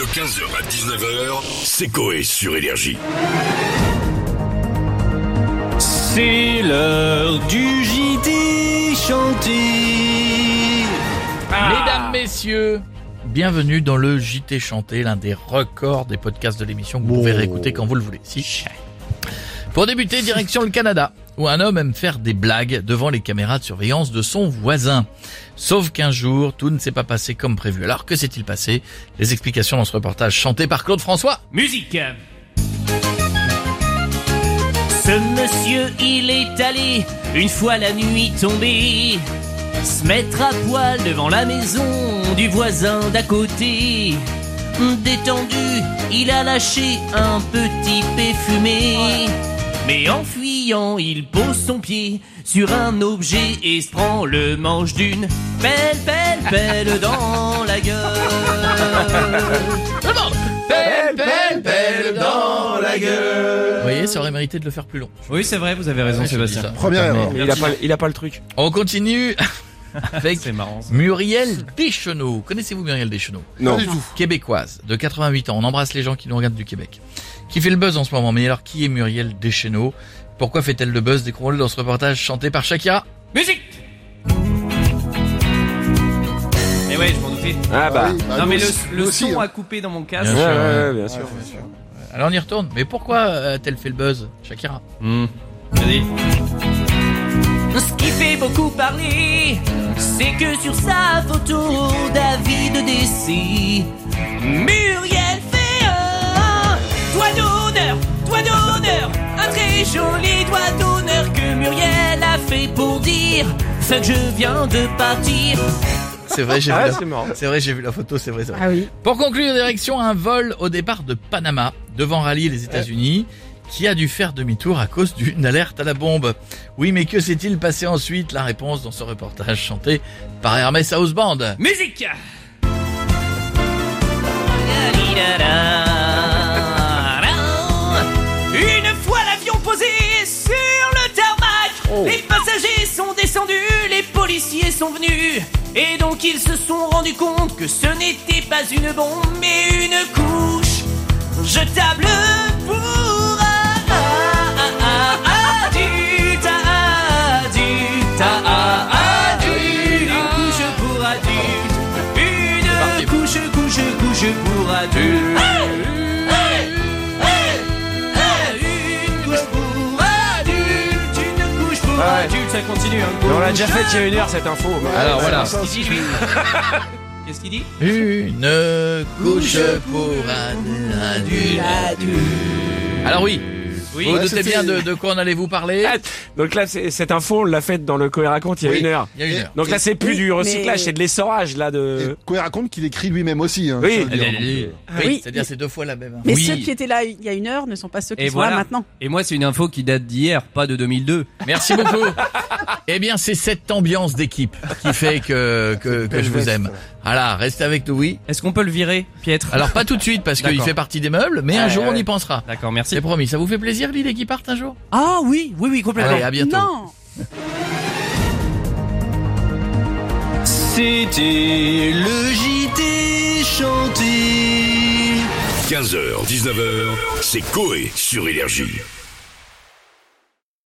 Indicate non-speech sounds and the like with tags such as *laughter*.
De 15h à 19h, c'est Coé sur Énergie. C'est l'heure du JT chanté. Mesdames, messieurs, bienvenue dans le JT chanté, l'un des records des podcasts de l'émission que vous pouvez réécouter quand vous le voulez. Si. Pour débuter, direction le Canada, où un homme aime faire des blagues devant les caméras de surveillance de son voisin. Sauf qu'un jour, tout ne s'est pas passé comme prévu. Alors que s'est-il passé? Les explications dans ce reportage chanté par Claude François. Musique. Ce monsieur, il est allé, une fois la nuit tombée, se mettre à poil devant la maison du voisin d'à côté. Détendu, il a lâché un petit pé fumé. Mais en il pose son pied sur un objet et se prend le manche d'une belle, belle, belle *laughs* dans la gueule. Belle, belle, belle dans la gueule. Vous voyez, ça aurait mérité de le faire plus long. Oui, c'est vrai, vous avez raison, Sébastien. Première erreur. Il a pas, il a pas le truc. On continue *laughs* avec C'est marrant. Muriel Deschenaux. Connaissez-vous Muriel Deschenaux? Non. Pas du tout. Québécoise, de 88 ans. On embrasse les gens qui nous regardent du Québec. Qui fait le buzz en ce moment. Mais alors, qui est Muriel Deschenaux? Pourquoi fait-elle le buzz Découvrons-le dans ce reportage chanté par Shakira? Musique Eh ouais, je m'en doutais. Ah bah. oui, bah, non nous mais le, aussi, son hein. a coupé dans mon casque. Bien Ouais, sûr, ouais, ouais. bien sûr. Alors on y retourne. Mais pourquoi a-t-elle fait le buzz? Shakira Hmm. Vas-y. Ce qui fait beaucoup parler, c'est que sur sa photo d'avis de décès, Muriel fait un doigt d'honneur, doigt d'honneur, un très joli doigt d'honneur que Muriel a fait pour dire Fuck, je viens de partir. C'est vrai, j'ai Ah, vu, la... c'est vrai, j'ai vu la photo, c'est vrai, c'est vrai. Ah oui. Pour conclure, direction un vol au départ de Panama, devant rallier les États-Unis, qui a dû faire demi-tour à cause d'une alerte à la bombe. Oui, mais que s'est-il passé ensuite? La réponse dans ce reportage chanté par Hermès House Band. Musique Une fois l'avion posé sur le tarmac, les passagers sont descendus, les policiers sont venus. Et donc ils se sont rendus compte que ce n'était pas une bombe, mais une couche jetable continue. Hein. Mais on l'a déjà fait il y a une heure cette info. Alors voilà. Qu'est-ce qu'il dit *laughs* Qu'est-ce qu'il dit Une couche pour un adulte. Alors oui, Oui. vous doutez bien de, de quoi en allez-vous parler Ah, Donc là, c'est- cette info, on l'a faite dans le Coé raconte il y a Oui. une heure. Il y a une heure. Donc là, c'est plus Oui, du recyclage, mais- c'est de l'essorage là de. Coé raconte qu'il écrit lui-même aussi. Hein, Oui. dire, Oui, Oui. c'est-à-dire c'est deux fois la même. hein. Mais Oui. ceux qui étaient là il y a une heure ne sont pas ceux qui Et sont voilà. là maintenant. Et moi, c'est une info qui date d'hier, pas de 2002. Merci beaucoup. eh bien, c'est cette ambiance d'équipe qui fait que, *laughs* que, que je vous aime. Voilà, restez avec nous, oui. Est-ce qu'on peut le virer, Pietre? Alors pas tout de suite parce qu'il fait partie des meubles, mais un jour on y pensera. D'accord, merci. C'est promis. Ça vous fait plaisir l'idée qu'il parte un jour Ah oui, oui, oui, complètement. Allez, à bientôt. Non C'était le JT chanté. 15h, 19h, c'est Coé sur Énergie.